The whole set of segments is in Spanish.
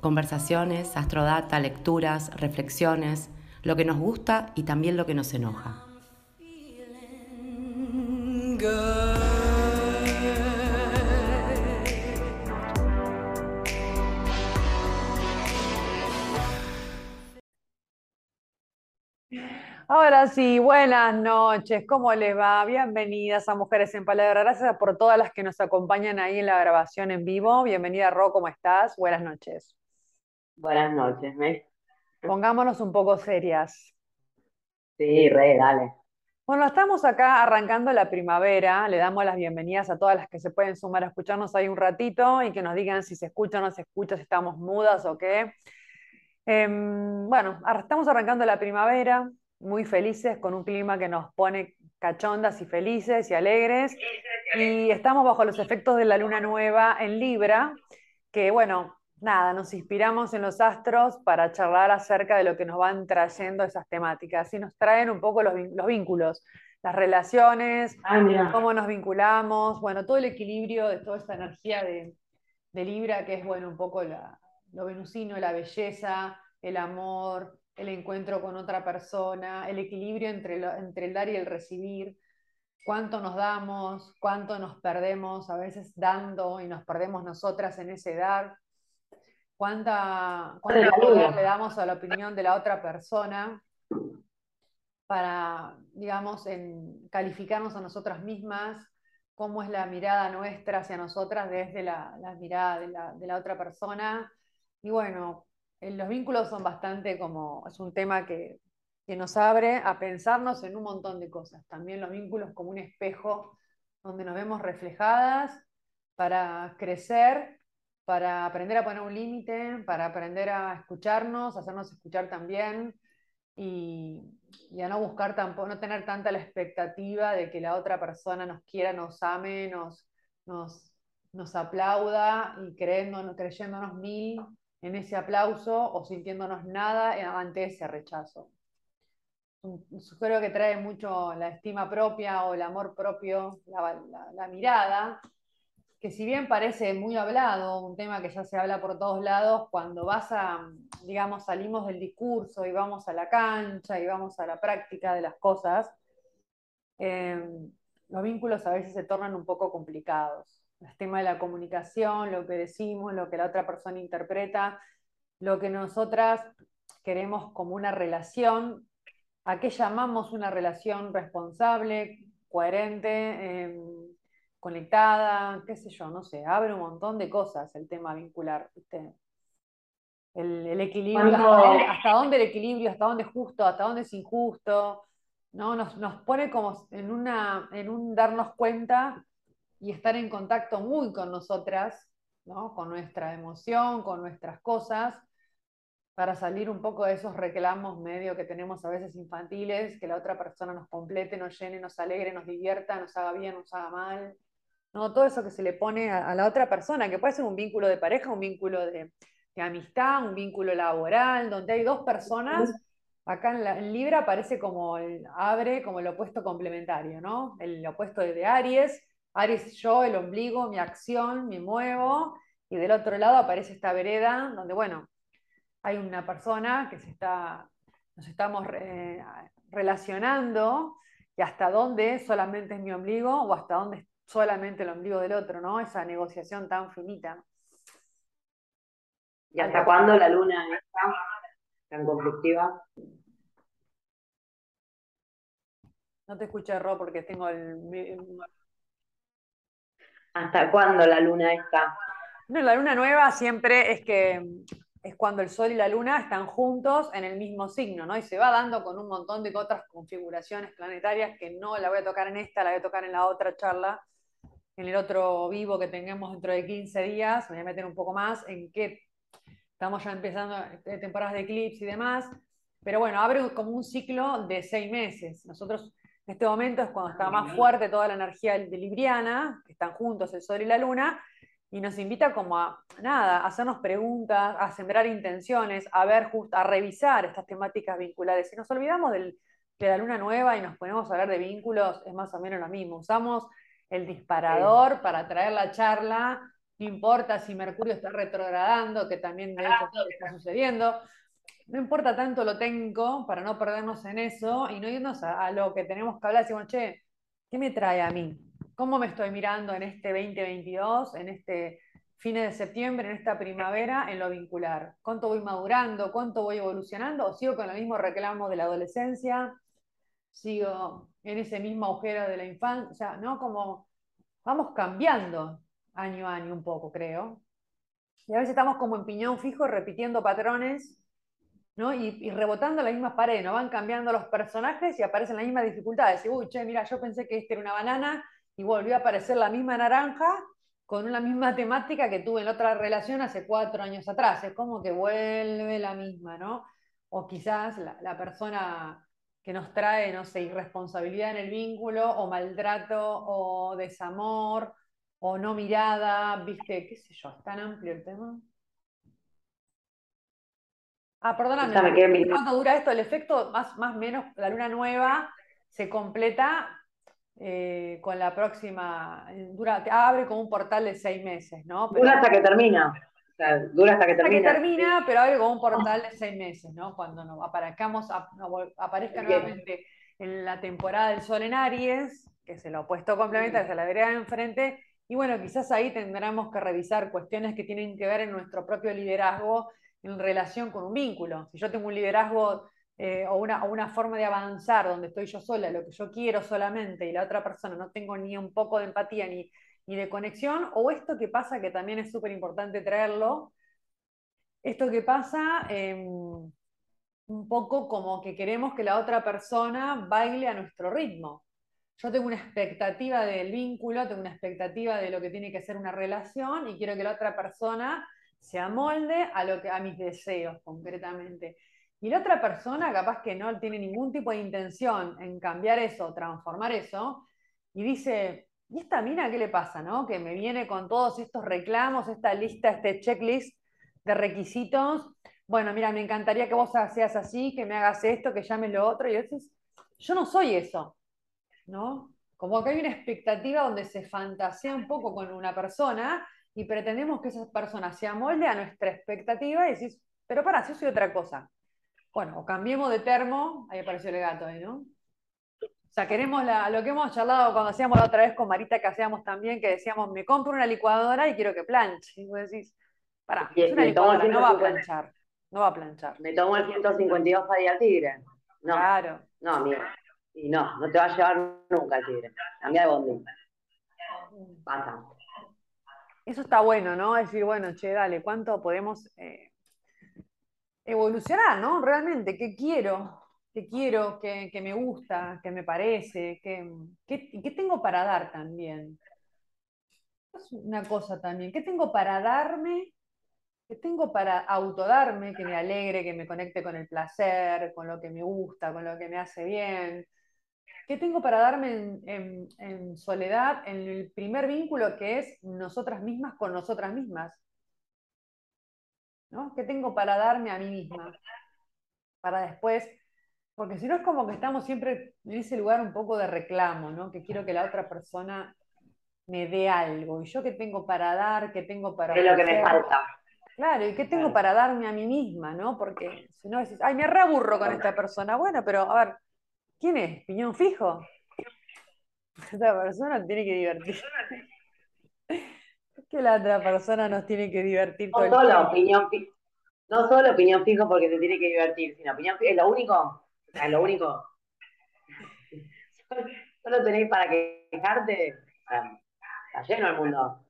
Conversaciones, astrodata, lecturas, reflexiones, lo que nos gusta y también lo que nos enoja. Ahora sí, buenas noches, ¿cómo les va? Bienvenidas a Mujeres en Palabra. Gracias por todas las que nos acompañan ahí en la grabación en vivo. Bienvenida, Ro, ¿cómo estás? Buenas noches. Buenas noches, ¿me? Pongámonos un poco serias. Sí, re, dale. Bueno, estamos acá arrancando la primavera. Le damos las bienvenidas a todas las que se pueden sumar a escucharnos ahí un ratito y que nos digan si se escucha o no se escucha, si estamos mudas o qué. Em, bueno, estamos arrancando la primavera, muy felices, con un clima que nos pone cachondas y felices y alegres. Y estamos bajo los efectos de la luna nueva en Libra, que bueno, nada, nos inspiramos en los astros para charlar acerca de lo que nos van trayendo esas temáticas. Y nos traen un poco los, vínculos, las relaciones, ah, cómo nos vinculamos, bueno, todo el equilibrio de toda esta energía de, Libra, que es, bueno, un poco lo venusino, la belleza, el amor, el encuentro con otra persona, el equilibrio entre, entre el dar y el recibir cuánto nos damos, cuánto nos perdemos a veces dando y nos perdemos nosotras en ese dar, cuánta, cuánto le damos a la opinión de la otra persona para, digamos, en calificarnos a nosotras mismas, cómo es la mirada nuestra hacia nosotras desde la, mirada de la, de la, otra persona. Y bueno, los vínculos son bastante como, es un tema que, que nos abre a pensarnos en un montón de cosas. También los vínculos como un espejo donde nos vemos reflejadas para crecer para aprender a poner un límite, para aprender a escucharnos, hacernos escuchar también y, a no buscar tampoco, no tener tanta la expectativa de que la otra persona nos quiera, nos ame, nos, nos, nos aplauda y creyéndonos, mil en ese aplauso o sintiéndonos nada ante ese rechazo. Creo que trae mucho la estima propia o el amor propio, la mirada, que si bien parece muy hablado, un tema que ya se habla por todos lados, cuando vas a, digamos, salimos del discurso y vamos a la cancha y vamos a la práctica de las cosas, em, los vínculos a veces se tornan un poco complicados. El tema de la comunicación, lo que decimos, lo que la otra persona interpreta, lo que nosotras queremos como una relación, a qué llamamos una relación responsable, coherente, em, conectada, qué sé yo, no sé, abre un montón de cosas el tema vincular, El, equilibrio, hasta dónde, el equilibrio, hasta dónde es justo, hasta dónde es injusto, ¿no? Nos, pone como en, una, en un darnos cuenta y estar en contacto muy con nosotras, ¿no? con nuestra emoción, con nuestras cosas, para salir un poco de esos reclamos medio que tenemos a veces infantiles, que la otra persona nos complete, nos llene, nos alegre, nos divierta, nos haga bien, nos haga mal. ¿No? Todo eso que se le pone a, la otra persona, que puede ser un vínculo de pareja, un vínculo de, amistad, un vínculo laboral, donde hay dos personas. Acá en, la, Libra aparece como el abre, como el opuesto complementario, ¿no? El opuesto de Aries. Aries yo, el ombligo, mi acción, me muevo. Y del otro lado aparece esta vereda, donde, bueno, hay una persona que se está, nos estamos relacionando y hasta dónde solamente es mi ombligo o hasta dónde solamente el ombligo del otro, ¿no? Esa negociación tan finita. ¿Y hasta cuándo la luna está tan conflictiva? No te escuché, Ro, porque tengo el... ¿Hasta cuándo la luna está? No, la luna nueva siempre es que es cuando el Sol y la Luna están juntos en el mismo signo, ¿no? Y se va dando con un montón de otras configuraciones planetarias que no la voy a tocar en esta, la voy a tocar en la otra charla, en el otro vivo que tengamos dentro de 15 días, me voy a meter un poco más en qué estamos ya empezando temporadas de eclipse y demás, pero bueno, abre como un ciclo de seis meses. Nosotros en este momento es cuando está más fuerte toda la energía de Libriana, que están juntos el Sol y la Luna, y nos invita como a, nada, a hacernos preguntas, a sembrar intenciones, a ver, justo, a revisar estas temáticas vinculares. Si nos olvidamos de la luna nueva y nos ponemos a hablar de vínculos, es más o menos lo mismo. Usamos el disparador para traer la charla, no importa si Mercurio está retrogradando, que también de hecho está sucediendo, no importa tanto lo técnico para no perdernos en eso y no irnos a, lo que tenemos que hablar, decimos, che, ¿qué me trae a mí? ¿Cómo me estoy mirando en este 2022, en este fin de septiembre, en esta primavera, en lo vincular? ¿Cuánto voy madurando? ¿Cuánto voy evolucionando? ¿O sigo con el mismo reclamo de la adolescencia? ¿Sigo en ese mismo agujero de la infancia? ¿no? Como vamos cambiando año a año un poco, creo. Y a veces estamos como en piñón fijo repitiendo patrones ¿no? Y, rebotando las mismas paredes, ¿no? Van cambiando los personajes y aparecen las mismas dificultades. Y, uy, che, mira, yo pensé que este era una banana y volvió a aparecer la misma naranja con la misma temática que tuve en otra relación hace cuatro años atrás. Es como que vuelve la misma, ¿no? O quizás la persona que nos trae, no sé, irresponsabilidad en el vínculo, o maltrato, o desamor, o no mirada, viste, qué sé yo, es tan amplio el tema. Ah, perdóname, ¿cuánto dura esto? El efecto, más o menos, la luna nueva se completa eh, con la próxima, dura, abre como un portal de seis meses, ¿no? dura hasta que termina. O sea, dura hasta que termina. Hasta que termina, pero abre como un portal de seis meses, ¿no? Cuando no, aparezcamos, aparezca nuevamente en la temporada del Sol en Aries, que es el opuesto complementario, es la vereda de enfrente, y bueno, quizás ahí tendremos que revisar cuestiones que tienen que ver en nuestro propio liderazgo en relación con un vínculo. Si yo tengo un liderazgo eh, o, una, una, forma de avanzar donde estoy yo sola, lo que yo quiero solamente, y la otra persona no tengo ni un poco de empatía ni, ni de conexión, o esto que pasa, que también es súper importante traerlo, esto que pasa em, un poco como que queremos que la otra persona baile a nuestro ritmo. Yo tengo una expectativa del vínculo, tengo una expectativa de lo que tiene que ser una relación y quiero que la otra persona se amolde a, lo que, a mis deseos concretamente. Y la otra persona capaz que no tiene ningún tipo de intención en cambiar eso, transformar eso, y dice, ¿y esta mina qué le pasa? No? Que me viene con todos estos reclamos, esta lista, este checklist de requisitos. Bueno, mira, me encantaría que vos seas así, que me hagas esto, que llames lo otro. Y a yo no soy eso, ¿no? Como que hay una expectativa donde se fantasea un poco con una persona y pretendemos que esa persona se amolde a nuestra expectativa y decís, pero para, si yo soy otra cosa. Bueno, o cambiemos de termo, ahí apareció el gato ahí, ¿no? O sea, queremos lo que hemos charlado cuando hacíamos la otra vez con Marita, que hacíamos también, que decíamos, me compro una licuadora y quiero que planche. Y vos decís, pará, es una licuadora, no va a planchar. No va a planchar. Me tomo el 152 para ir al tigre. No, claro. No, mira. Y no, no te va a llevar nunca al tigre. Cambia de bondi. Pasa. Eso está bueno, ¿no? Decir, bueno, che, dale, ¿cuánto podemos eh, evolucionar, ¿no? Realmente, ¿qué quiero? ¿Qué quiero? ¿Qué, me gusta? ¿Qué me parece? ¿Qué, qué, tengo para dar también? Es una cosa también. ¿Qué tengo para darme? ¿Qué tengo para autodarme que me alegre, que me conecte con el placer, con lo que me gusta, con lo que me hace bien? ¿Qué tengo para darme en, soledad en el primer vínculo que es nosotras mismas con nosotras mismas? ¿No? ¿Qué tengo para darme a mí misma? Para después, porque si no es como que estamos siempre en ese lugar un poco de reclamo, ¿no? Que quiero que la otra persona me dé algo. ¿Y yo qué tengo para dar? ¿Qué tengo para... Es lo que me falta. Claro, ¿y qué tengo para darme a mí misma, no? Porque si no decís, ay, me reaburro con esta persona. Bueno, pero a ver, ¿Quién es? ¿Piñón fijo? Esta persona tiene que divertir. Es que la otra persona nos tiene que divertir no solo opinión fijo. No solo opinión fijo porque te tiene que divertir, sino opinión fijo. Es lo único. Es lo único. Solo tenéis para quejarte. Está lleno el mundo.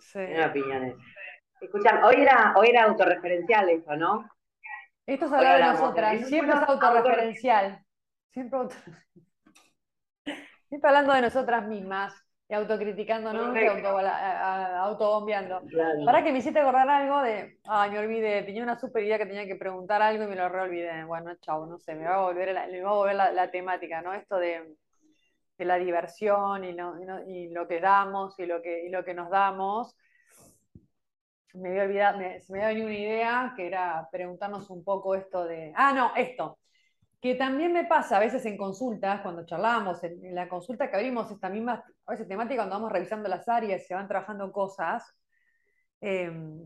Sí. Lleno opiniones. Escuchan, hoy era, hoy era autorreferencial eso, ¿no? Esto es hablar de nosotras, siempre es autorreferencial. Siempre, hablando de nosotras mismas. Y autocriticándonos y auto, autobombeando. Para que me hiciste acordar algo de, ay, me olvidé, tenía una super idea que tenía que preguntar algo y me lo reolvidé. Bueno, chau, no sé, me va a volver la, me va a volver la, temática, ¿no? Esto de, de la diversión y, y, lo que damos y lo que, y lo que nos damos. Me había olvidado, se me había venido una idea que era preguntarnos un poco esto de, ah, no, esto, que también me pasa a veces en consultas, cuando charlamos, en, la consulta que abrimos esta misma a veces temática, cuando vamos revisando las áreas, se van trabajando cosas, em,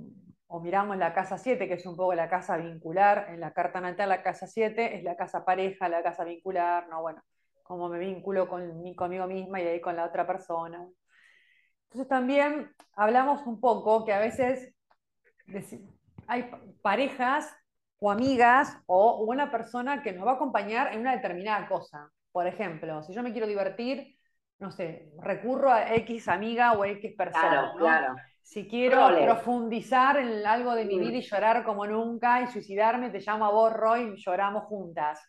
o miramos la casa 7, que es un poco la casa vincular, en la carta natal la casa 7 es la casa pareja, la casa vincular, no, bueno, cómo me vinculo con, conmigo misma y ahí con la otra persona. Entonces también hablamos un poco que a veces hay parejas o amigas o una persona que nos va a acompañar en una determinada cosa. Por ejemplo, si yo me quiero divertir, no sé, recurro a X amiga o X persona. Claro, Si quiero profundizar en algo de mi mm. vida y llorar como nunca y suicidarme, te llamo a vos, Roy, y lloramos juntas.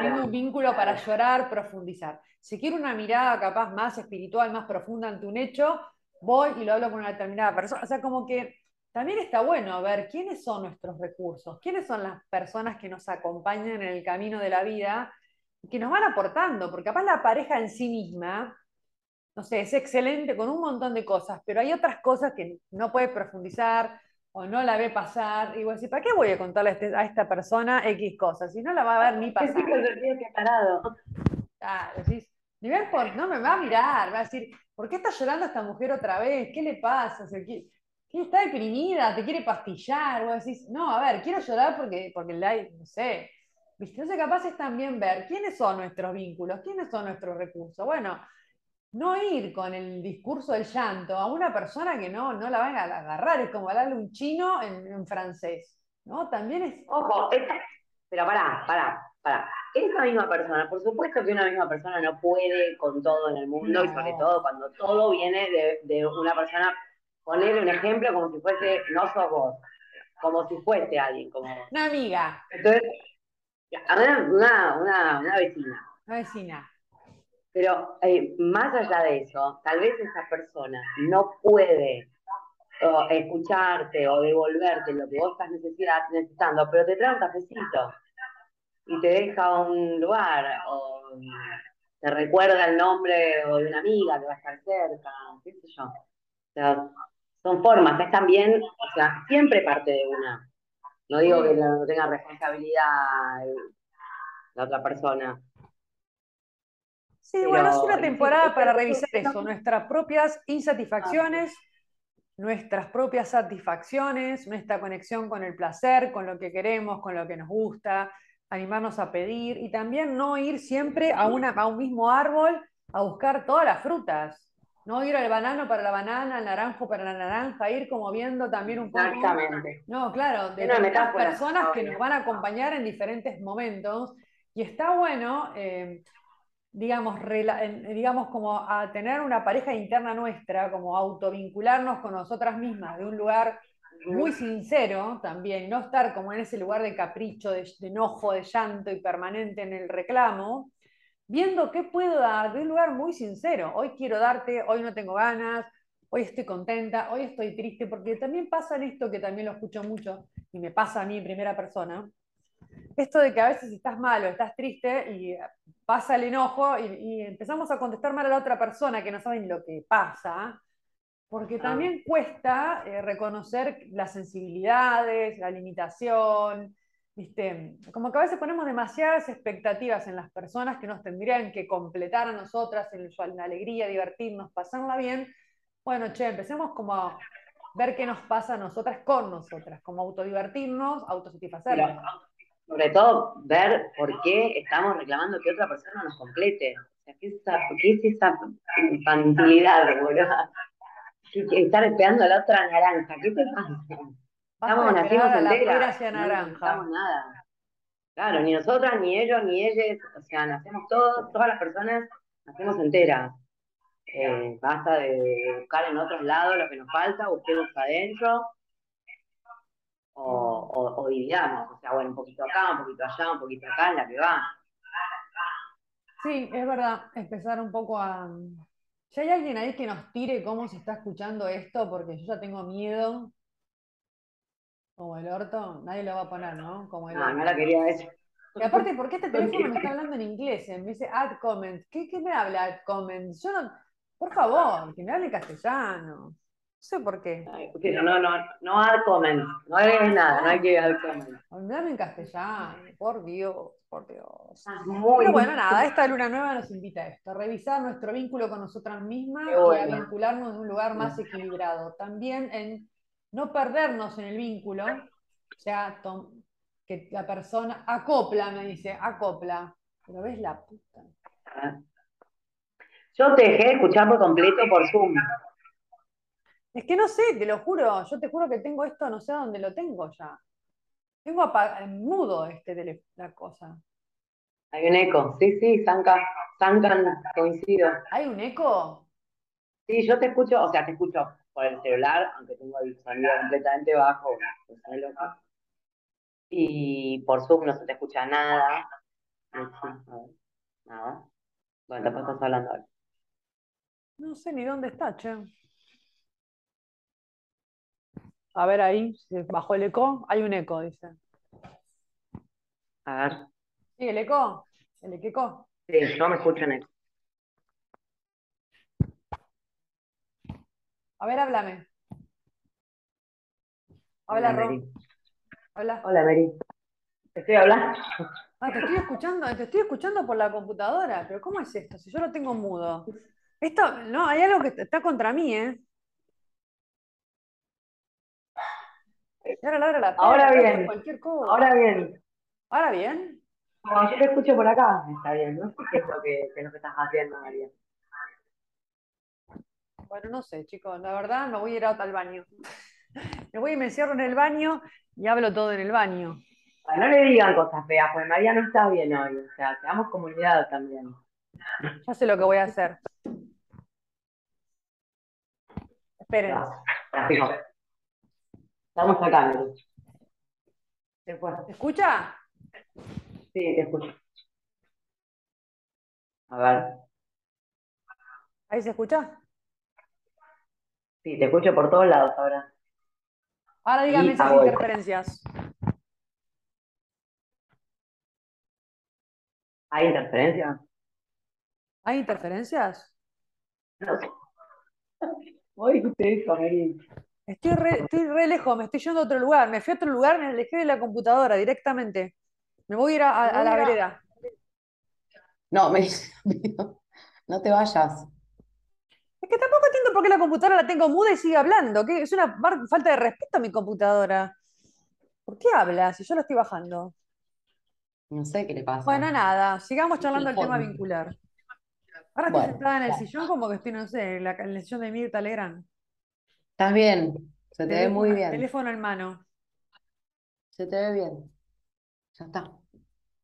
Tengo un vínculo para llorar, profundizar. Si quiero una mirada capaz más espiritual, más profunda ante un hecho, voy y lo hablo con una determinada persona. O sea, como que también está bueno ver quiénes son nuestros recursos, quiénes son las personas que nos acompañan en el camino de la vida que nos van aportando, porque capaz la pareja en sí misma, no sé, es excelente con un montón de cosas, pero hay otras cosas que no puede profundizar o no la ve pasar, y vos decís, ¿para qué voy a contarle a, este, esta persona X cosas? Si no la va a ver ni pasar. Ah, decís, ni ver por, no me va a mirar, va a decir, ¿por qué está llorando esta mujer otra vez? ¿Qué le pasa? Está deprimida, te quiere pastillar, o decís, no, a ver, quiero llorar porque, porque hay, no sé, ¿viste? Entonces capaz es también ver quiénes son nuestros vínculos, quiénes son nuestros recursos. Bueno, no ir con el discurso del llanto a una persona que no, no la van a agarrar, es como hablarle un chino en, francés, ¿no? También es... Ojo, pero pará, pará, pará. Es la misma persona, por supuesto que una misma persona no puede con todo en el mundo y sobre todo cuando todo viene de, de una persona ponerle un ejemplo como si fuese, no sos vos, como si fuese alguien, como Una amiga. Entonces, una, una, una vecina. Una vecina. Pero eh, más allá de eso, tal vez esa persona no puede escucharte o devolverte lo que vos estás necesitando, pero te trae un cafecito y te deja un lugar o te recuerda el nombre o de una amiga que va a estar cerca, qué sé yo. O sea, son formas, es también, o sea, siempre parte de una. No digo que no tenga responsabilidad la otra persona. Sí, bueno, es una temporada para revisar eso, nuestras propias insatisfacciones, nuestras propias satisfacciones, nuestra conexión con el placer, con lo que queremos, con lo que nos gusta, animarnos a pedir y también no ir siempre a, una, a un mismo árbol a buscar todas las frutas. No ir al banano para la banana, al naranjo para la naranja, ir como viendo también un poco. Exactamente. No, claro, de las personas que nos van a acompañar en diferentes momentos. Y está bueno, eh, digamos, digamos, como a tener una pareja interna nuestra, como autovincularnos con nosotras mismas de un lugar muy sincero también, no estar como en ese lugar de capricho, de enojo, de llanto y permanente en el reclamo, viendo qué puedo dar de un lugar muy sincero. Hoy quiero darte, hoy no tengo ganas, hoy estoy contenta, hoy estoy triste, porque también pasa en esto que también lo escucho mucho y me pasa a mí en primera persona. Esto de que a veces estás mal o estás triste y pasa el enojo y, empezamos a contestar mal a la otra persona que no saben lo que pasa, porque también cuesta eh, reconocer las sensibilidades, la limitación, ¿viste? Como que a veces ponemos demasiadas expectativas en las personas que nos tendrían que completar a nosotras en, la alegría, divertirnos, pasarla bien. Bueno, che, empecemos como a ver qué nos pasa a nosotras con nosotras, como autodivertirnos, autosatisfacernos. sobre todo, ver por qué estamos reclamando que otra persona nos complete. ¿qué es esa, qué es esa infantilidad, boludo? Estar esperando a la otra naranja, ¿qué te pasa? Estamos, nacimos enteras. No necesitamos nada. Claro, ni nosotras, ni ellos, ni ellas, o sea, nacemos todos, todas las personas, nacemos enteras. Eh, basta de buscar en otros lados lo que nos falta, busquemos adentro, o, o, dividamos, o sea, bueno, un poquito acá, un poquito allá, un poquito acá, en la que va. Sí, es verdad, empezar un poco a, Si hay alguien ahí que nos tire cómo se está escuchando esto, porque yo ya tengo miedo. Como el orto, nadie lo va a poner, ¿no? Como el No, la quería decir. Y aparte, ¿por qué este ¿Por teléfono me está hablando en inglés? Me dice add comment. ¿Qué, qué me habla add comment? Yo no, por favor, que me hable castellano. No sé por qué. Ay, Pero no, no, no add comments. No agregues nada, no hay que add comments. Hablame en castellano, por Dios, por Dios. Estás muy. Pero bueno, nada, esta luna nueva nos invita a esto, a revisar nuestro vínculo con nosotras mismas y a vincularnos en un lugar más equilibrado. También en no perdernos en el vínculo, o sea, que la persona acopla, me dice, acopla. Pero ves la puta. Yo te dejé de escuchar por completo por Zoom. Es que no sé, te lo juro, yo te juro que tengo esto, no sé dónde lo tengo ya. Tengo en mudo este tele- la cosa. Hay un eco. Sí, sí, Sanka, Sankan, coincido. ¿Hay un eco? Sí, yo te escucho, o sea, te escucho por el celular, aunque tengo el sonido completamente bajo, pues, loca. Y por Zoom no se te escucha nada. Nada. Bueno, después estás hablando ahora. No sé ni dónde está, che. A ver ahí, si bajó el eco. Hay un eco, dice. A ver. ¿Sí, el eco? ¿El eco? Sí, yo me escucho en eco. A ver, háblame. Hola. Mary. Habla. Hola, Mary. Te estoy hablando. Ah, te estoy escuchando, te estoy escuchando por la computadora, pero ¿cómo es esto? Si yo lo tengo mudo. Esto, no, hay algo que está contra mí, ¿eh? Ahora ladra la perra, Ahora bien. cualquier cosa. Ahora bien. ¿Ahora bien? Como yo te escucho por acá, está bien. No sé qué es lo que, qué es lo que estás haciendo, María. Bueno, no sé, chicos, la verdad me voy a ir al baño. Me voy y me encierro en el baño y hablo todo en el baño. No le digan cosas feas, porque María no está bien hoy. O sea, seamos comunidad también. Ya sé lo que voy a hacer. Esperen. Estamos acá. ¿Se escucha? Sí, te escucho. A ver. ¿Ahí se escucha? Sí, te escucho por todos lados ahora. Ahora díganme Y si hay interferencias. ¿Hay interferencia? ¿Hay interferencias? No sé. Estoy re, estoy re lejos, me estoy yendo a otro lugar. Me fui a otro lugar, me alejé de la computadora directamente. Me voy a ir a, a- a la vereda. No, me no te vayas. Que tampoco entiendo por qué la computadora la tengo muda y sigue hablando. que Es una falta de respeto a mi computadora. ¿Por qué habla si yo la estoy bajando? No sé qué le pasa. Bueno, nada, sigamos charlando el tema vincular. Ahora estoy Bueno, sentada en el sillón como que estoy, no sé, en la, en el sillón de Mirta Legrand. Estás bien. Se te ve muy bien. teléfono en mano. Se te ve bien. Ya está.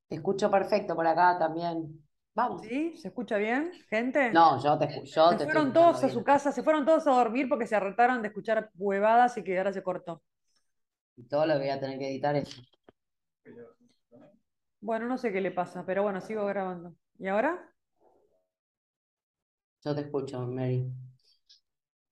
Te escucho perfecto por acá también. Vamos. ¿Sí? ¿Se escucha bien, gente? No, yo te, yo Se te fueron todos a bien. su casa, se fueron todos a dormir porque se hartaron de escuchar huevadas y que ahora se cortó. Y todo lo que voy a tener que editar es. Bueno, no sé qué le pasa, pero bueno, sigo grabando. ¿Y ahora? Yo te escucho, Mary.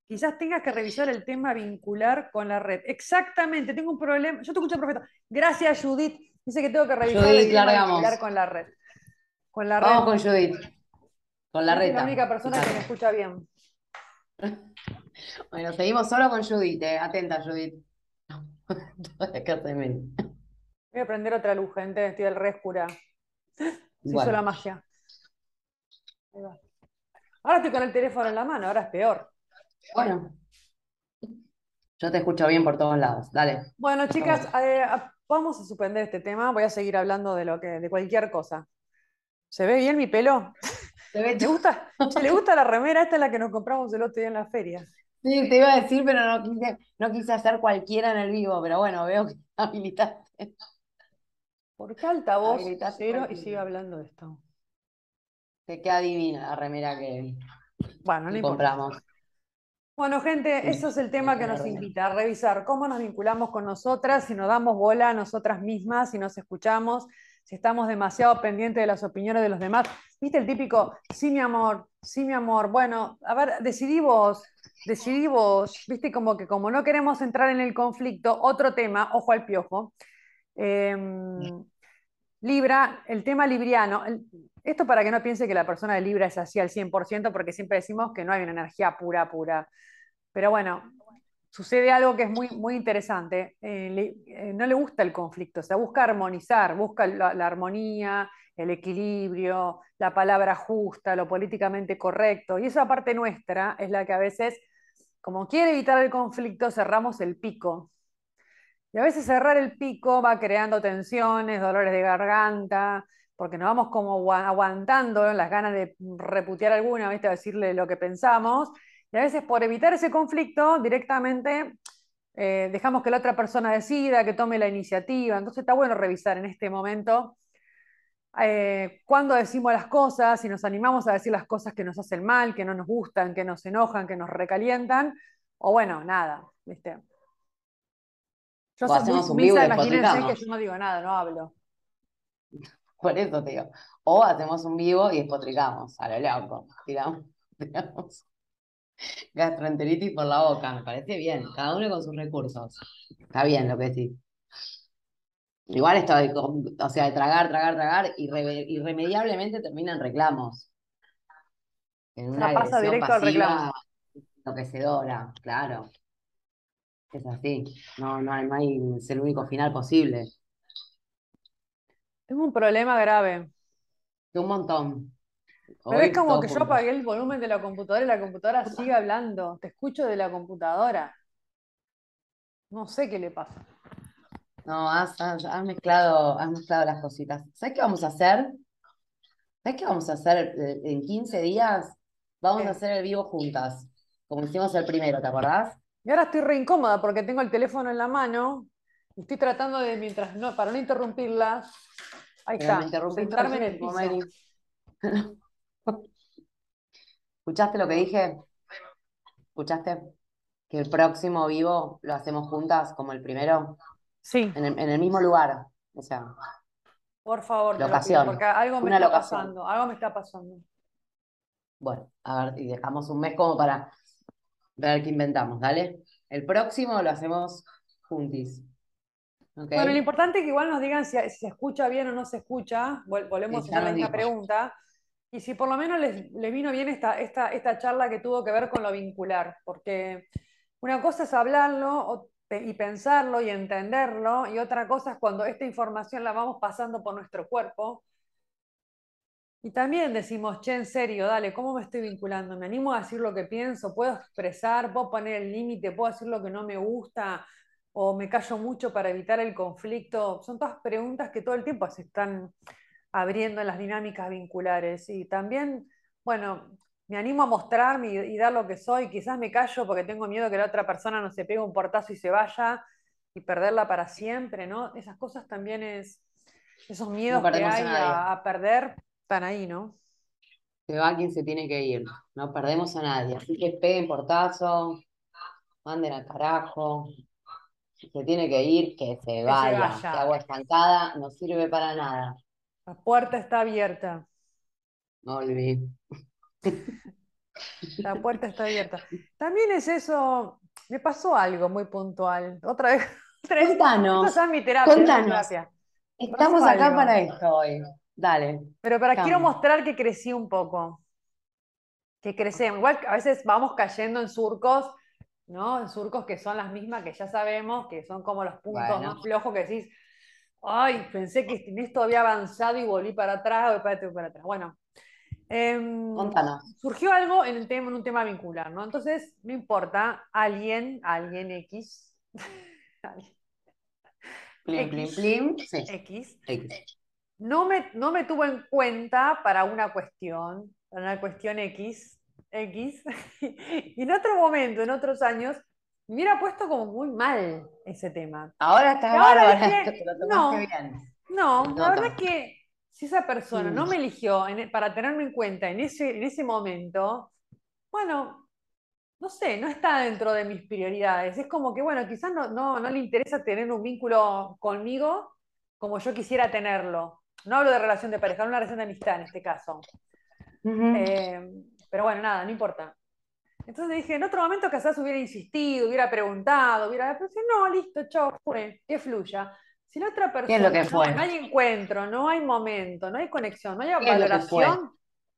Quizás tengas que revisar el tema vincular con la red. Exactamente, tengo un problema. Yo te escucho perfecto. Gracias, Judith. Dice que tengo que revisar Judith, el tema largamos. vincular con la red. Con la Vamos red. con Judith. Con la Es la única persona que me escucha bien. Bueno, seguimos solo con Judith, eh. Atenta, Judith. Voy a prender otra luz, gente. Estoy al re oscura. Se hizo la magia. Ahí va. Ahora estoy con el teléfono en la mano, ahora es peor. Bueno. Yo te escucho bien por todos lados. Dale. Bueno, chicas, eh, vamos a suspender este tema. Voy a seguir hablando de lo que, de cualquier cosa. ¿Se ve bien mi pelo? Te ve ¿Le gusta? ¿Le gusta la remera? Esta es la que nos compramos el otro día en la feria. Sí, te iba a decir, pero no quise, no quise hacer cualquiera en el vivo, pero bueno, veo que habilitaste. ¿Por qué altavoz Habilitaste cero y sigue hablando de esto? Te queda divina la remera que, Bueno, no importa. compramos. Bueno, gente, Sí, eso es el tema que nos invita a revisar cómo nos vinculamos con nosotras, si nos damos bola a nosotras mismas, si nos escuchamos, si estamos demasiado pendientes de las opiniones de los demás. ¿Viste el típico, sí, mi amor, sí, mi amor? Bueno, a ver, decidí vos, decidí vos, viste, como que como no queremos entrar en el conflicto, otro tema, ojo al piojo. Em, Libra, el tema libriano, esto para que no piense que la persona de Libra es así al 100%, porque siempre decimos que no hay una energía pura, pura. Pero bueno, sucede algo que es muy, muy interesante. Eh, eh, no le gusta el conflicto, o sea, busca armonizar, busca la, armonía, el equilibrio, la palabra justa, lo políticamente correcto. Y esa parte nuestra es la que a veces, como quiere evitar el conflicto, cerramos el pico. Y a veces cerrar el pico va creando tensiones, dolores de garganta, porque nos vamos como aguantando las ganas de reputear alguna, ¿viste? decirle lo que pensamos, y a veces por evitar ese conflicto, directamente eh, dejamos que la otra persona decida, que tome la iniciativa. Entonces está bueno revisar en este momento eh, cuándo decimos las cosas, si nos animamos a decir las cosas que nos hacen mal, que no nos gustan, que nos enojan, que nos recalientan, o bueno, nada, ¿viste? Yo soy hacemos un vivo imagínense que yo no digo nada, no hablo. Por eso digo. O hacemos un vivo y despotricamos, a lo loco. Tiramos, tiramos gastroenteritis por la boca, me parece bien. Cada uno con sus recursos. Está bien lo que decís. Igual esto de, o sea, de tragar, tragar, tragar, irremediablemente terminan reclamos. En una pasa directo al reclamo. Enloquecedora, claro. Es así. No, no, no hay, es el único final posible. Tengo un problema grave. Un montón. Pero es como que yo apagué el volumen de la computadora y la computadora sigue hablando. Te escucho de la computadora. No sé qué le pasa. No, has, mezclado, has mezclado las cositas. ¿Sabes qué vamos a hacer? ¿Sabes qué vamos a hacer eh, en 15 días? Vamos a hacer el vivo juntas, como hicimos el primero, ¿te acordás? Y ahora estoy re incómoda porque tengo el teléfono en la mano y estoy tratando de, mientras no, para no interrumpirla, ahí está, sentarme en el piso. ¿Escuchaste lo que dije? ¿Escuchaste? Que el próximo vivo lo hacemos juntas como el primero. Sí. En el, mismo lugar. O sea. Por favor, locación. porque algo me está pasando. Algo me está pasando. Bueno, a ver, y dejamos un mes como para ver qué inventamos, ¿dale? El próximo lo hacemos juntis. Bueno, lo importante es que igual nos digan si, se escucha bien o no se escucha. Volvemos a la misma pregunta. Y si por lo menos les, vino bien esta, esta, esta, charla que tuvo que ver con lo vincular, porque una cosa es hablarlo y pensarlo y entenderlo, y otra cosa es cuando esta información la vamos pasando por nuestro cuerpo. Y también decimos, che, en serio, dale, ¿cómo me estoy vinculando? ¿Me animo a decir lo que pienso? ¿Puedo expresar? ¿Puedo poner el límite? ¿Puedo decir lo que no me gusta? ¿O me callo mucho para evitar el conflicto? Son todas preguntas que todo el tiempo se están abriendo en las dinámicas vinculares. Y también, bueno, me animo a mostrarme y, dar lo que soy. Quizás me callo porque tengo miedo que la otra persona no se pegue un portazo y se vaya y perderla para siempre, ¿no? Esas cosas también es, esos miedos que hay a, perder, están ahí, ¿no? Se va quien se tiene que ir, no perdemos a nadie. Así que peguen portazo, manden al carajo. Si se tiene que ir, que se vaya. Que agua estancada no sirve para nada. La puerta está abierta. No La puerta está abierta. También es eso, me pasó algo muy puntual. Otra vez. Contanos. Esto es mi terapia. Estamos acá para esto hoy. Dale. Pero para quiero mostrar que crecí un poco. Que crecemos. Igual a veces vamos cayendo en surcos, ¿no? En surcos que son las mismas que ya sabemos, que son como los puntos más flojos que decís, ay, pensé que en esto había avanzado y volví para atrás, voy para, para atrás. Bueno, em, surgió algo en, el tema, en un tema vincular, ¿no? Entonces, no importa, alguien, alguien X, plim, plim, plim, X, No, me, no me tuvo en cuenta para una cuestión, para una cuestión X, X, y en otro momento, en otros años, me hubiera puesto como muy mal ese tema. Ahora está bárbara, no, No, la verdad es que si esa persona no me eligió e, para tenerme en cuenta en ese, en ese momento, bueno, no sé, no está dentro de mis prioridades. Es como que, bueno, quizás no, no, no le interesa tener un vínculo conmigo como yo quisiera tenerlo. No hablo de relación de pareja, hablo de una relación de amistad en este caso. Eh, pero bueno, nada, no importa. Entonces dije, en otro momento quizás hubiera insistido, hubiera preguntado, hubiera pero no, listo, chao, fue, que fluya. Si la otra persona es lo que fue? No, hay encuentro, no hay momento, no hay conexión, no hay valoración,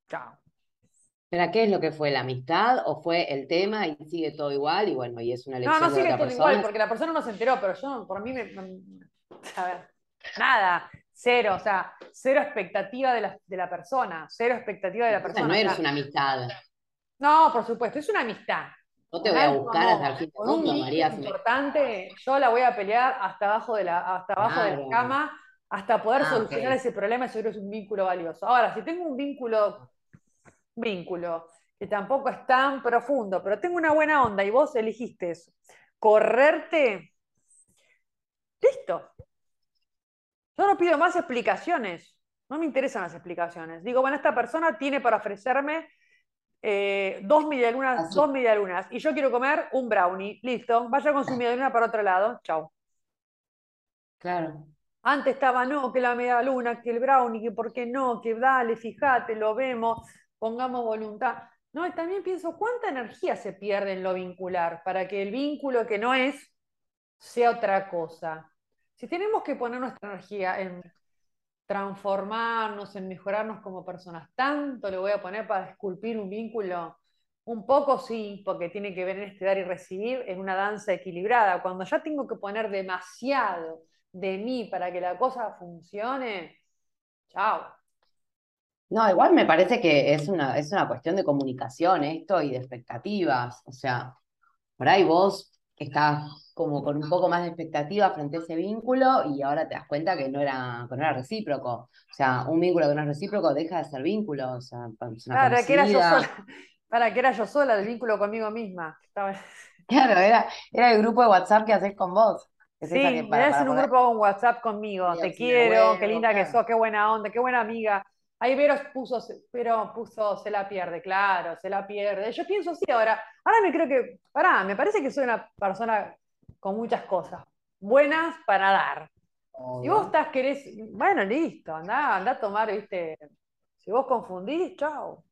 chao. ¿Pero qué es lo que fue? ¿La amistad o fue el tema y sigue todo igual? Y bueno, y es una lección No, no sigue todo igual, porque la persona no se enteró, pero yo, por mí, me, a ver, nada, cero, o sea, cero expectativa de la, de la persona, cero expectativa de la persona. no eres una amistad. No, por supuesto, es una amistad. No te voy a buscar hasta el fin del mundo, María. importante, yo la voy a pelear hasta abajo de la, hasta abajo de la cama, hasta poder ah, solucionar ese problema seguro es un vínculo valioso. Ahora, si tengo un vínculo, vínculo, que tampoco es tan profundo, pero tengo una buena onda y vos elegiste eso, correrte, listo. Yo no pido más explicaciones, no me interesan las explicaciones. Digo, bueno, esta persona tiene para ofrecerme eh, dos medialunas, dos medialunas, y yo quiero comer un brownie, listo, vaya con su medialuna para otro lado, chao. Claro. Antes estaba, no, que la medialuna, que el brownie, que por qué no, que dale, fíjate, lo vemos, pongamos voluntad. No, y también pienso, ¿cuánta energía se pierde en lo vincular para que el vínculo que no es sea otra cosa? Si tenemos que poner nuestra energía en transformarnos, en mejorarnos como personas. Tanto le voy a poner para esculpir un vínculo. Un poco sí, porque tiene que ver en este dar y recibir en una danza equilibrada. Cuando ya tengo que poner demasiado de mí para que la cosa funcione, chao. No, igual me parece que es una, es una cuestión de comunicación esto y de expectativas. O sea, por ahí vos estás como con un poco más de expectativa frente a ese vínculo y ahora te das cuenta que no era, no era recíproco. O sea, un vínculo que no es recíproco deja de ser vínculo. O sea, para que era yo sola, para que era yo sola el vínculo conmigo misma. Claro, era, era el grupo de WhatsApp que haces con vos. sí, para, un grupo con WhatsApp conmigo. Te quiero, qué linda que sos, qué buena onda, qué buena amiga. Ahí Veros puso, pero puso, se la pierde, claro, se la pierde. Yo pienso sí ahora. Ahora me creo que, pará, me parece que soy una persona con muchas cosas buenas para dar. Si vos estás, querés, bueno, listo, anda, anda a tomar, viste. Si vos confundís, chao.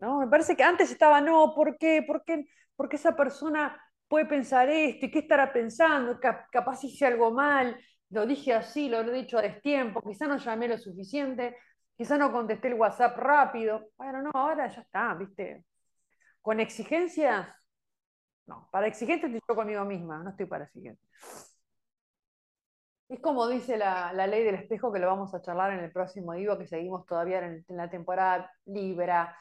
¿No? Me parece que antes estaba, no, ¿por qué? ¿Por qué? Porque esa persona puede pensar esto, ¿y qué estará pensando? capaz hice algo mal, lo dije así, lo he dicho a destiempo, quizá no llamé lo suficiente, quizá no contesté el WhatsApp rápido. Bueno, no, ahora ya está, ¿viste? Con exigencias no, para exigente estoy yo conmigo misma, no estoy para exigente. Es como dice la, ley del espejo, que lo vamos a charlar en el próximo digo, que seguimos todavía en, la temporada Libra.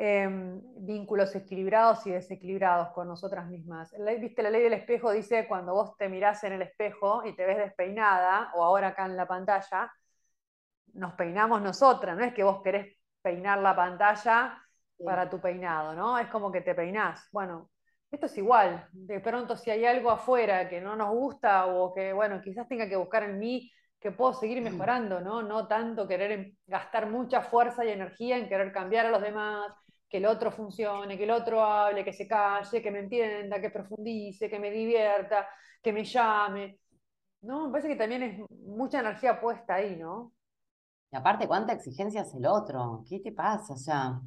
Em, vínculos equilibrados y desequilibrados con nosotras mismas. Viste, la ley del espejo dice cuando vos te mirás en el espejo y te ves despeinada, o ahora acá en la pantalla, nos peinamos nosotras, no es que vos querés peinar la pantalla para tu peinado, ¿no? Es como que te peinás. Bueno, esto es igual, de pronto si hay algo afuera que no nos gusta o que, bueno, quizás tenga que buscar en mí que puedo seguir mejorando, ¿no? No tanto querer gastar mucha fuerza y energía en querer cambiar a los demás, que el otro funcione, que el otro hable, que se calle, que me entienda, que profundice, que me divierta, que me llame. ¿No? Me parece que también es mucha energía puesta ahí, ¿no? Y aparte, ¿cuánta exigencia es el otro? ¿Qué te pasa? O sea,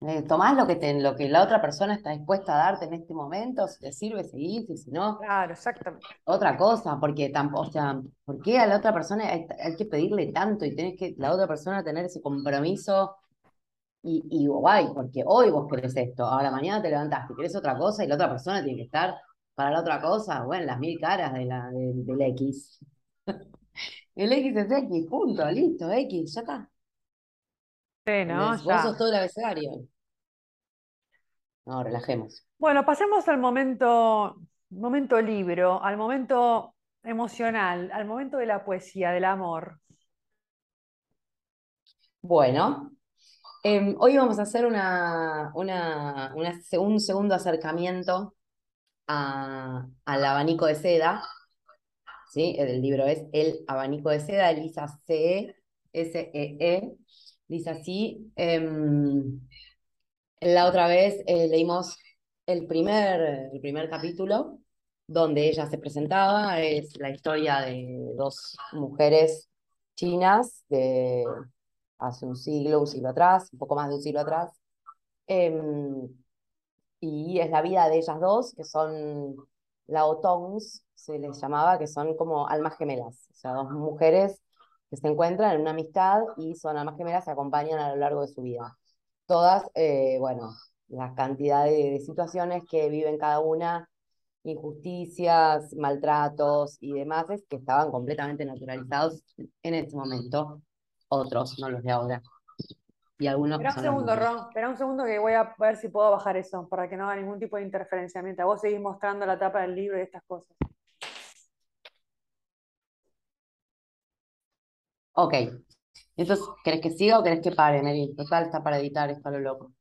eh, tomás lo que, te, lo que la otra persona está dispuesta a darte en este momento, si te sirve, seguís, si no. Claro, exactamente. Otra cosa, porque tampoco, o sea, ¿por qué a la otra persona hay, que pedirle tanto y tenés que la otra persona tener ese compromiso? Y, y guay, porque hoy vos querés esto, ahora mañana te levantaste y querés otra cosa y la otra persona tiene que estar para la otra cosa, bueno, las mil caras de la, del X. El X es X, punto, listo, X, ya está. Sí, ¿no? Vos sos todo el abecedario. No, relajemos. Bueno, pasemos al momento, momento libro, al momento emocional, al momento de la poesía, del amor. Bueno, em, hoy vamos a hacer una, una, un segundo acercamiento al abanico de seda. ¿sí? El libro es El abanico de seda, Elisa C. S-E-E. e Dice así, em, la otra vez eh, leímos el primer, el primer capítulo donde ella se presentaba, es la historia de dos mujeres chinas de hace un siglo, un siglo atrás, un poco más de un siglo atrás. Em, y es la vida de ellas dos, que son laotongs, se les llamaba, que son como almas gemelas, o sea, dos mujeres que se encuentran en una amistad y son almas gemelas, se acompañan a lo largo de su vida. Todas, eh, bueno, la cantidad de, situaciones que viven cada una, injusticias, maltratos y demás, es que estaban completamente naturalizados en ese momento, otros, no los de ahora. Y algunos espera un segundo, Ron, espera un segundo que voy a ver si puedo bajar eso para que no haga ningún tipo de interferencia mientras vos seguís mostrando la tapa del libro y estas cosas. Ok. Entonces, ¿querés que siga o querés que pare, Mary? Total, está para editar, está lo loco.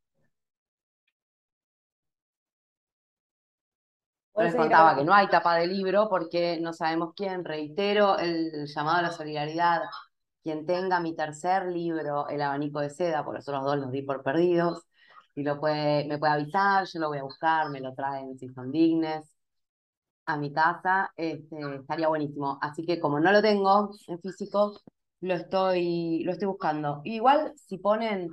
les contaba que no hay tapa de libro porque no sabemos quién. Reitero el llamado a la solidaridad. Quien tenga mi tercer libro, El abanico de seda, porque los otros dos los di por perdidos, y lo puede, me puede avisar, yo lo voy a buscar, me lo traen si son dignes a mi casa, este, estaría buenísimo. Así que como no lo tengo en físico, lo estoy, lo estoy buscando. Igual si ponen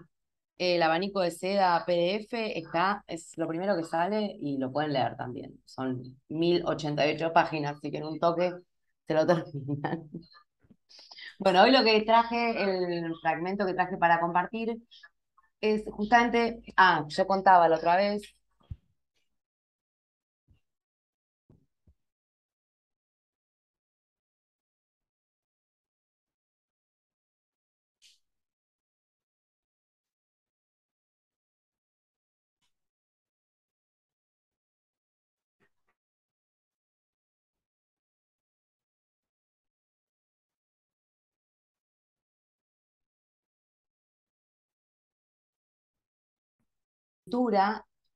el abanico de seda PDF, está, es lo primero que sale y lo pueden leer también. Son 1088 páginas, así que en un toque se lo terminan. Bueno, hoy lo que traje, el fragmento que traje para compartir, es justamente, ah, yo contaba la otra vez,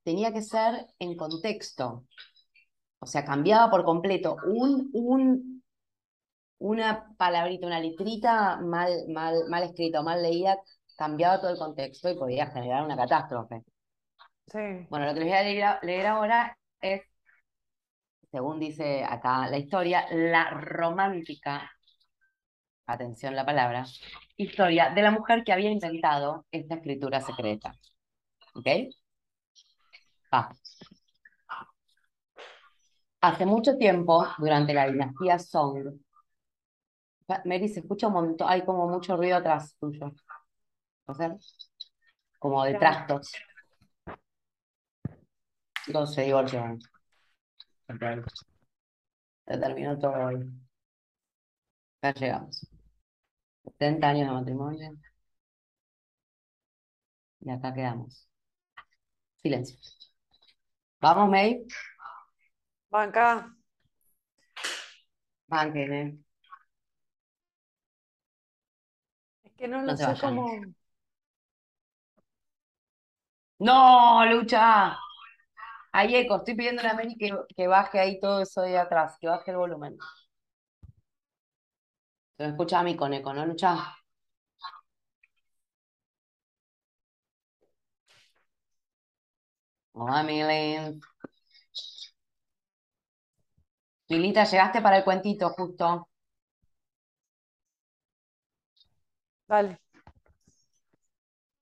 tenía que ser en contexto. O sea, cambiaba por completo. Un, un, una palabrita, una letrita mal, mal, mal escrita o mal leída, cambiaba todo el contexto y podía generar una catástrofe. Sí. Bueno, lo que les voy a leer, leer ahora es, según dice acá la historia, la romántica, atención la palabra, historia de la mujer que había inventado esta escritura secreta. ¿Ok? Hace mucho tiempo, durante la dinastía Song, Mary, se escucha un montón, hay como mucho ruido atrás tuyo. ¿No sé? Como de trastos. No se. Se terminó todo hoy. Ya llegamos. 70 años de matrimonio. Y acá quedamos. Silencio. Vamos, May. Banca. Banquen, Es que no lo sé cómo. No, Lucha. Hay eco. Estoy pidiendo a Mary que, que baje ahí todo eso de atrás, que baje el volumen. Se me escucha a mí con eco, ¿no, Lucha? Hola, Milin. Milita, llegaste para el cuentito justo. Vale.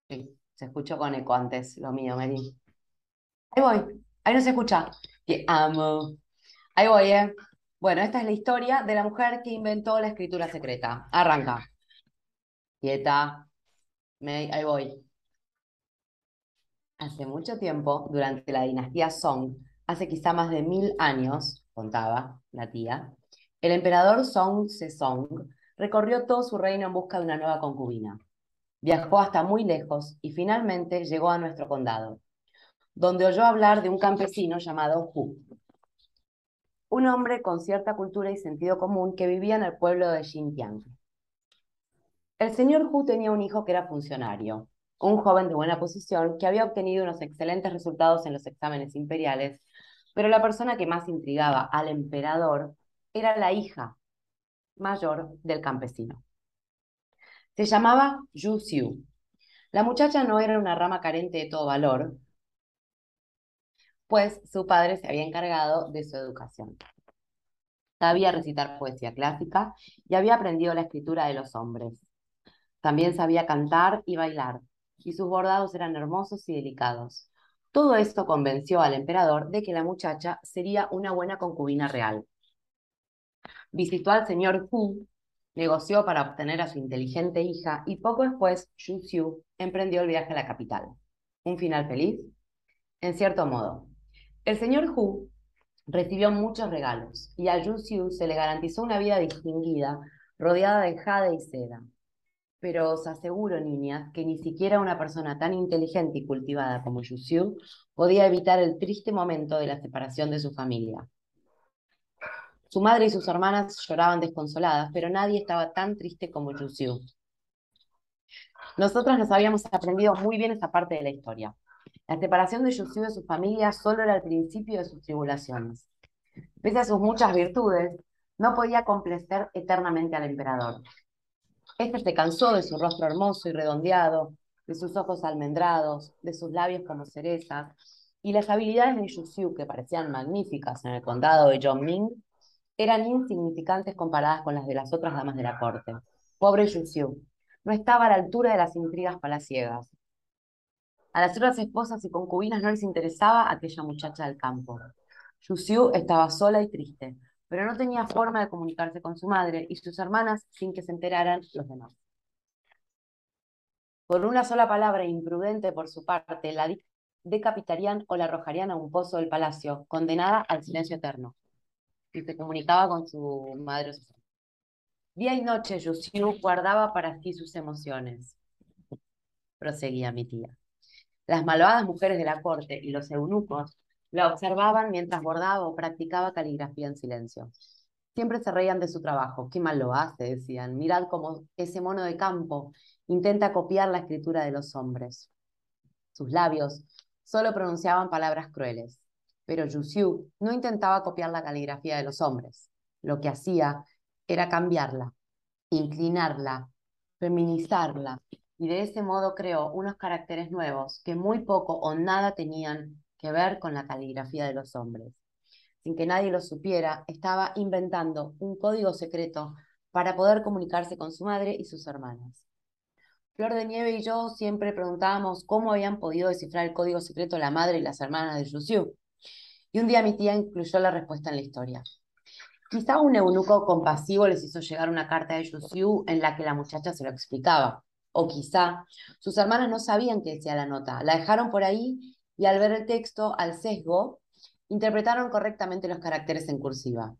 Sí, se escuchó con eco antes, lo mío, Meli. Ahí voy, ahí no se escucha. Te amo. Ahí voy, ¿eh? Bueno, esta es la historia de la mujer que inventó la escritura secreta. Arranca. Quieta. ahí voy. Hace mucho tiempo, durante la dinastía Song, hace quizá más de mil años, contaba la tía, el emperador Song Song recorrió todo su reino en busca de una nueva concubina. Viajó hasta muy lejos y finalmente llegó a nuestro condado, donde oyó hablar de un campesino llamado Hu, un hombre con cierta cultura y sentido común que vivía en el pueblo de Xinjiang. El señor Hu tenía un hijo que era funcionario, un joven de buena posición que había obtenido unos excelentes resultados en los exámenes imperiales, pero la persona que más intrigaba al emperador era la hija mayor del campesino. Se llamaba Yu Xiu. La muchacha no era una rama carente de todo valor, pues su padre se había encargado de su educación. Sabía recitar poesía clásica y había aprendido la escritura de los hombres. También sabía cantar y bailar, y sus bordados eran hermosos y delicados. Todo esto convenció al emperador de que la muchacha sería una buena concubina real. Visitó al señor Hu, negoció para obtener a su inteligente hija y poco después Xu Xiu emprendió el viaje a la capital. ¿Un final feliz? En cierto modo. El señor Hu recibió muchos regalos y a Yu Xiu se le garantizó una vida distinguida, rodeada de jade y seda. Pero os aseguro, niñas, que ni siquiera una persona tan inteligente y cultivada como Yu Xiu podía evitar el triste momento de la separación de su familia. Su madre y sus hermanas lloraban desconsoladas, pero nadie estaba tan triste como Yu Xiu. Nosotras nos habíamos aprendido muy bien esa parte de la historia. La separación de Yusiu de su familia solo era el principio de sus tribulaciones. Pese a sus muchas virtudes, no podía complacer eternamente al emperador. Este se cansó de su rostro hermoso y redondeado, de sus ojos almendrados, de sus labios como cerezas, y las habilidades de Yusiu, que parecían magníficas en el condado de Yongning, eran insignificantes comparadas con las de las otras damas de la corte. Pobre Yusiu, no estaba a la altura de las intrigas palaciegas. A las otras esposas y concubinas no les interesaba aquella muchacha del campo. Yusiu estaba sola y triste, pero no tenía forma de comunicarse con su madre y sus hermanas sin que se enteraran los demás. Por una sola palabra imprudente por su parte, la decapitarían o la arrojarían a un pozo del palacio, condenada al silencio eterno. Y se comunicaba con su madre. Día y noche Yusiu guardaba para sí sus emociones. Proseguía mi tía. Las malvadas mujeres de la corte y los eunucos la observaban mientras bordaba o practicaba caligrafía en silencio. Siempre se reían de su trabajo. Qué mal lo hace, decían. Mirad cómo ese mono de campo intenta copiar la escritura de los hombres. Sus labios solo pronunciaban palabras crueles. Pero Yusiu no intentaba copiar la caligrafía de los hombres. Lo que hacía era cambiarla, inclinarla, feminizarla, y de ese modo creó unos caracteres nuevos que muy poco o nada tenían que ver con la caligrafía de los hombres. Sin que nadie lo supiera, estaba inventando un código secreto para poder comunicarse con su madre y sus hermanas. Flor de Nieve y yo siempre preguntábamos cómo habían podido descifrar el código secreto la madre y las hermanas de Yusiu. Y un día mi tía incluyó la respuesta en la historia. Quizá un eunuco compasivo les hizo llegar una carta de Yusiu en la que la muchacha se lo explicaba o quizá sus hermanas no sabían qué decía la nota, la dejaron por ahí y al ver el texto, al sesgo, interpretaron correctamente los caracteres en cursiva.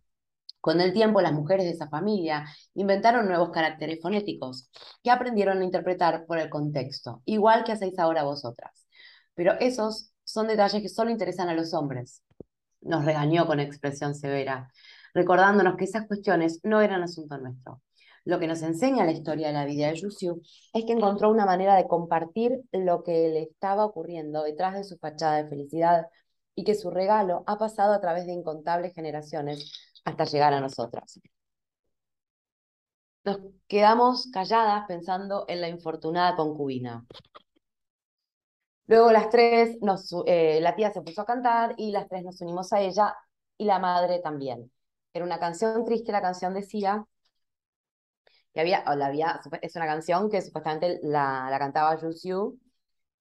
Con el tiempo, las mujeres de esa familia inventaron nuevos caracteres fonéticos que aprendieron a interpretar por el contexto, igual que hacéis ahora vosotras. Pero esos son detalles que solo interesan a los hombres. Nos regañó con expresión severa, recordándonos que esas cuestiones no eran asunto nuestro. Lo que nos enseña la historia de la vida de Yusiu es que encontró una manera de compartir lo que le estaba ocurriendo detrás de su fachada de felicidad y que su regalo ha pasado a través de incontables generaciones hasta llegar a nosotras. Nos quedamos calladas pensando en la infortunada concubina. Luego las tres, eh, la tía se puso a cantar y las tres nos unimos a ella y la madre también. Era una canción triste, la canción decía, había, la había, es una canción que supuestamente la, la cantaba Yu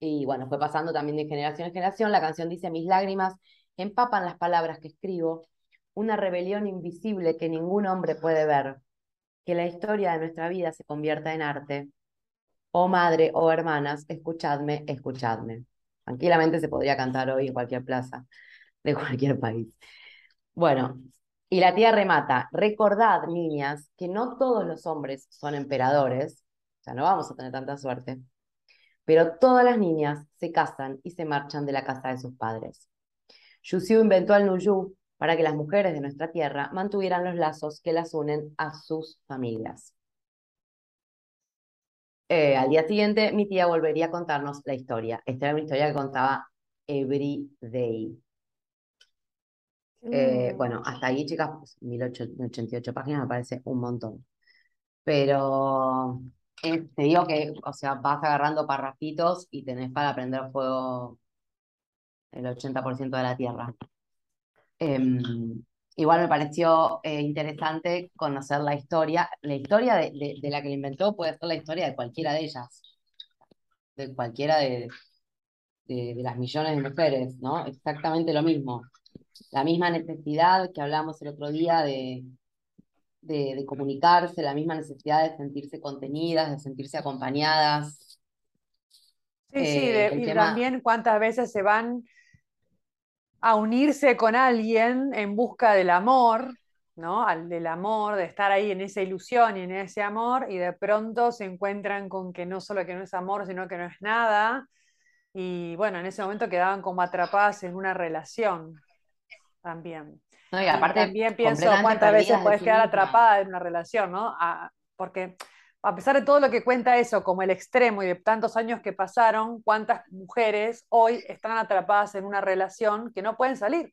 y bueno, fue pasando también de generación en generación. La canción dice, mis lágrimas empapan las palabras que escribo, una rebelión invisible que ningún hombre puede ver, que la historia de nuestra vida se convierta en arte. Oh madre, oh hermanas, escuchadme, escuchadme. Tranquilamente se podría cantar hoy en cualquier plaza de cualquier país. Bueno, y la tía remata, recordad, niñas, que no todos los hombres son emperadores, sea, no vamos a tener tanta suerte, pero todas las niñas se casan y se marchan de la casa de sus padres. Yusiu inventó al Nuyu para que las mujeres de nuestra tierra mantuvieran los lazos que las unen a sus familias. Eh, al día siguiente, mi tía volvería a contarnos la historia. Esta era una historia que contaba every day. Eh, mm. bueno, hasta ahí, chicas, pues, 1088 páginas me parece un montón. Pero eh, te digo que, o sea, vas agarrando parrafitos y tenés para prender fuego el 80% de la tierra. Em, igual me pareció eh, interesante conocer la historia. La historia de, de, la que la inventó puede ser la historia de cualquiera de ellas, de cualquiera de, de, las millones de mujeres, ¿no? Exactamente lo mismo. La misma necesidad que hablamos el otro día de, de, comunicarse, la misma necesidad de sentirse contenidas, de sentirse acompañadas. Sí, sí, eh, y también cuántas veces se van a unirse con alguien en busca del amor, ¿no? Al del amor, de estar ahí en esa ilusión y en ese amor, y de pronto se encuentran con que no solo que no es amor, sino que no es nada. Y bueno, en ese momento quedaban como atrapadas en una relación también. y aparte, también pienso cuántas veces puedes quedar atrapada en una relación, ¿no? porque a pesar de todo lo que cuenta eso, como el extremo y de tantos años que pasaron, cuántas mujeres hoy están atrapadas en una relación que no pueden salir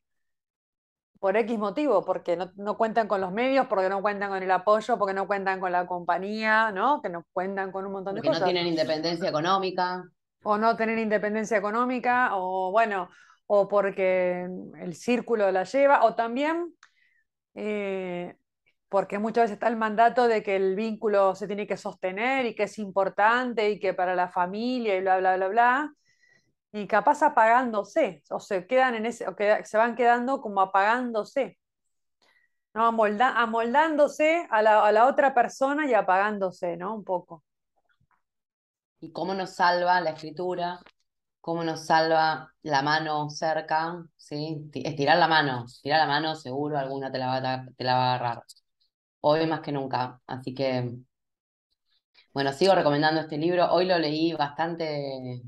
por X motivo, porque no, cuentan con los medios, porque no cuentan con el apoyo, porque no cuentan con la compañía, ¿no? Que no cuentan con un montón de cosas. Porque no tienen independencia económica. O no tener independencia económica, o bueno, o porque el círculo la lleva, o también eh, porque muchas veces está el mandato de que el vínculo se tiene que sostener y que es importante y que para la familia y bla, bla, bla, bla, y capaz apagándose, o se quedan en ese, o se van quedando como apagándose, ¿no? amoldándose a la, a la otra persona y apagándose, ¿no? Un poco. ¿Y cómo nos salva la escritura? ¿Cómo nos salva la mano cerca? ¿Sí? Estirar la mano, estirar la mano, seguro alguna te la va te la va a agarrar hoy más que nunca. Así que, bueno, sigo recomendando este libro. Hoy lo leí bastante,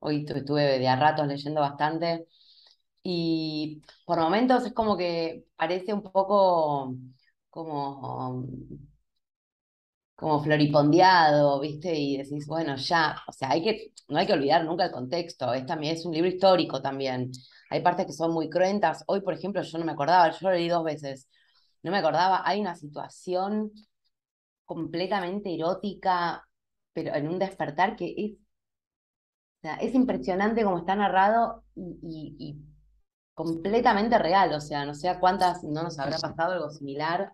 hoy estuve de a ratos leyendo bastante. Y por momentos es como que parece un poco como, como floripondeado, ¿viste? Y decís, bueno, ya, o sea, hay que, no hay que olvidar nunca el contexto. Es, también, es un libro histórico también. Hay partes que son muy cruentas. Hoy, por ejemplo, yo no me acordaba, yo lo leí dos veces no me acordaba, hay una situación completamente erótica, pero en un despertar que es, es impresionante como está narrado y, completamente real, o sea, no sé a cuántas no nos habrá pasado algo similar.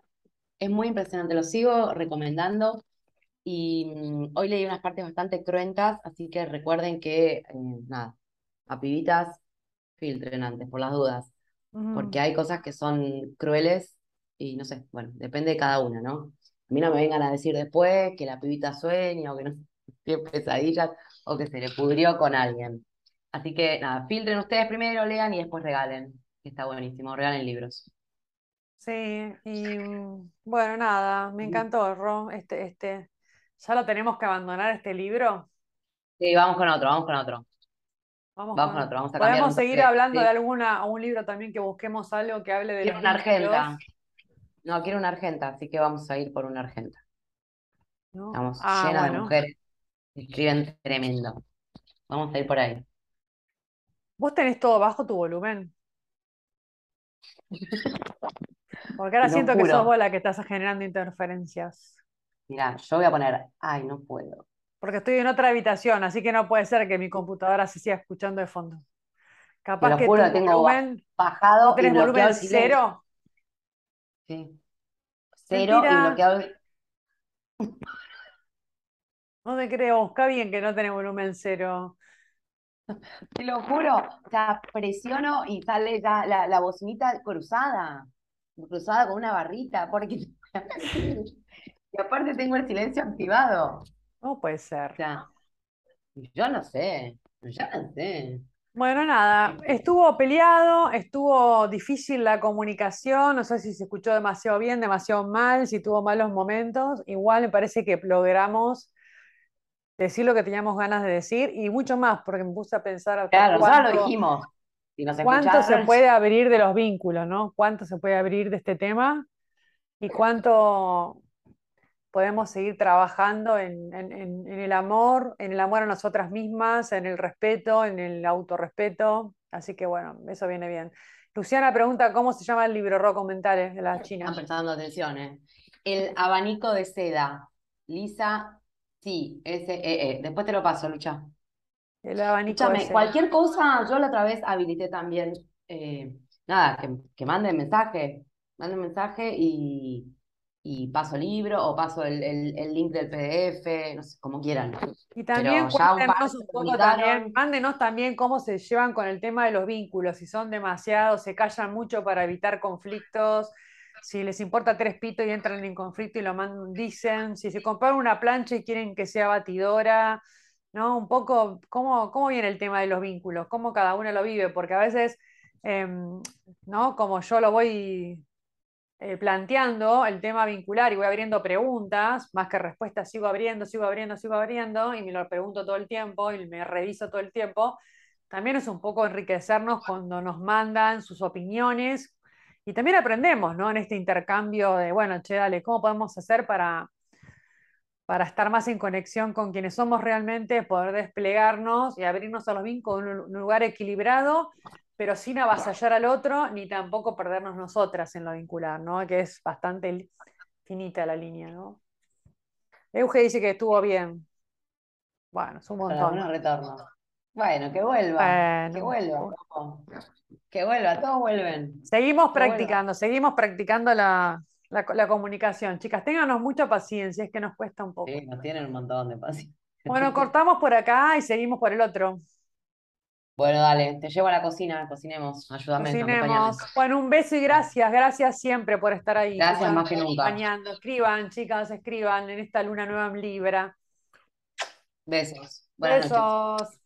Es muy impresionante, lo sigo recomendando y mm, hoy leí unas partes bastante cruentas, así que recuerden que, eh, nada, a pibitas filtren antes, por las dudas, porque hay cosas que son crueles y no sé, bueno, depende de cada una, ¿no? A mí no me vengan a decir después que la pibita sueña o que no tiene pesadillas o que se le pudrió con alguien. Así que nada, filtren ustedes primero, lean y después regalen, que está buenísimo, regalen libros. Sí, y bueno, nada, me encantó, Ro, este, este, ya lo tenemos que abandonar este libro. Sí, vamos con otro, vamos con otro. Vamos, con, otro, vamos a Podemos seguir hablando de alguna, un libro también que busquemos algo que hable de una argenta. No, quiero una argenta, así que vamos a ir por una argenta. Estamos ah, llenas de mujeres. Escriben tremendo. Vamos a ir por ahí. ¿Vos tenés todo bajo tu volumen? Porque ahora siento que sos vos la que estás generando interferencias. Mirá, yo voy a poner, ay, no puedo. Porque estoy en otra habitación, así que no puede ser que mi computadora se siga escuchando de fondo. Capaz que tu tengo volumen, bajado ¿no tenés volumen cero? Sí. Cero y bloqueado. No te creo, busca bien que no tenés volumen cero. Te lo juro, o sea, presiono y sale ya la, la bocinita cruzada, cruzada con una barrita, porque y aparte tengo el silencio activado. No puede ser. yo no sé, yo no sé. Bueno, nada, estuvo peleado, estuvo difícil la comunicación, no sé si se escuchó demasiado bien, demasiado mal, si tuvo malos momentos, igual me parece que logramos decir lo que teníamos ganas de decir y mucho más, porque me puse a pensar... Claro, cuánto, lo dijimos. ¿Cuánto se puede abrir de los vínculos, no? ¿Cuánto se puede abrir de este tema? Y cuánto podemos seguir trabajando en, el amor, en el amor a nosotras mismas, en el respeto, en el autorrespeto. Así que bueno, eso viene bien. Luciana pregunta cómo se llama el libro, Ro, comentarios de la China. Están prestando atención, ¿eh? El abanico de seda. Lisa, sí, S -E -E. Después te lo paso, Lucha. El abanico cualquier cosa, yo la otra vez habilité también, eh, nada, que, que manden mensaje manden mensaje y, y paso el libro o paso el, el, link del PDF, no sé, como quieran. Y también cuéntenos un, poco también, mándenos también cómo se llevan con el tema de los vínculos, si son demasiados, se callan mucho para evitar conflictos, si les importa tres pitos y entran en conflicto y lo mandan, dicen, si se compran una plancha y quieren que sea batidora, ¿no? Un poco, ¿cómo, cómo viene el tema de los vínculos? ¿Cómo cada uno lo vive? Porque a veces, em, ¿no? Como yo lo voy eh, planteando el tema vincular y voy abriendo preguntas, más que respuestas, sigo abriendo, sigo abriendo, sigo abriendo, y me lo pregunto todo el tiempo y me reviso todo el tiempo, también es un poco enriquecernos cuando nos mandan sus opiniones y también aprendemos, ¿no? En este intercambio de, bueno, che, dale, ¿cómo podemos hacer para, para estar más en conexión con quienes somos realmente, poder desplegarnos y abrirnos a los vínculos en un lugar equilibrado pero sin avasallar al otro, ni tampoco perdernos nosotras en lo vincular, ¿no? Que es bastante finita la línea, ¿no? Euge dice que estuvo bien. Bueno, es un montón. retorno. Bueno, que vuelva. que vuelva. Que vuelva, todos vuelven. Seguimos practicando, seguimos practicando la, la, comunicación. Chicas, ténganos mucha paciencia, es que nos cuesta un poco. Sí, nos tienen un montón de paciencia. Bueno, cortamos por acá y seguimos por el otro. Bueno, dale, te llevo a la cocina, cocinemos, ayúdame. Cocinemos. Bueno, un beso y gracias, gracias siempre por estar ahí. Gracias más que nunca. Acompañando. Escriban, chicas, escriban en esta luna nueva en Libra. Besos. Besos.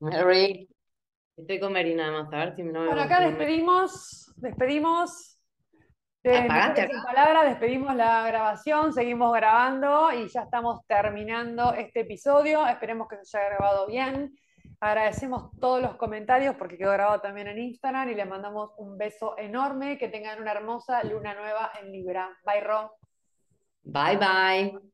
Mary. Estoy con Mary nada más, a ver si me Bueno, acá despedimos, despedimos. De palabras, despedimos la grabación, seguimos grabando y ya estamos terminando este episodio. Esperemos que se haya grabado bien. Agradecemos todos los comentarios porque quedó grabado también en Instagram y les mandamos un beso enorme. Que tengan una hermosa luna nueva en Libra. Bye, Ro. Bye, bye.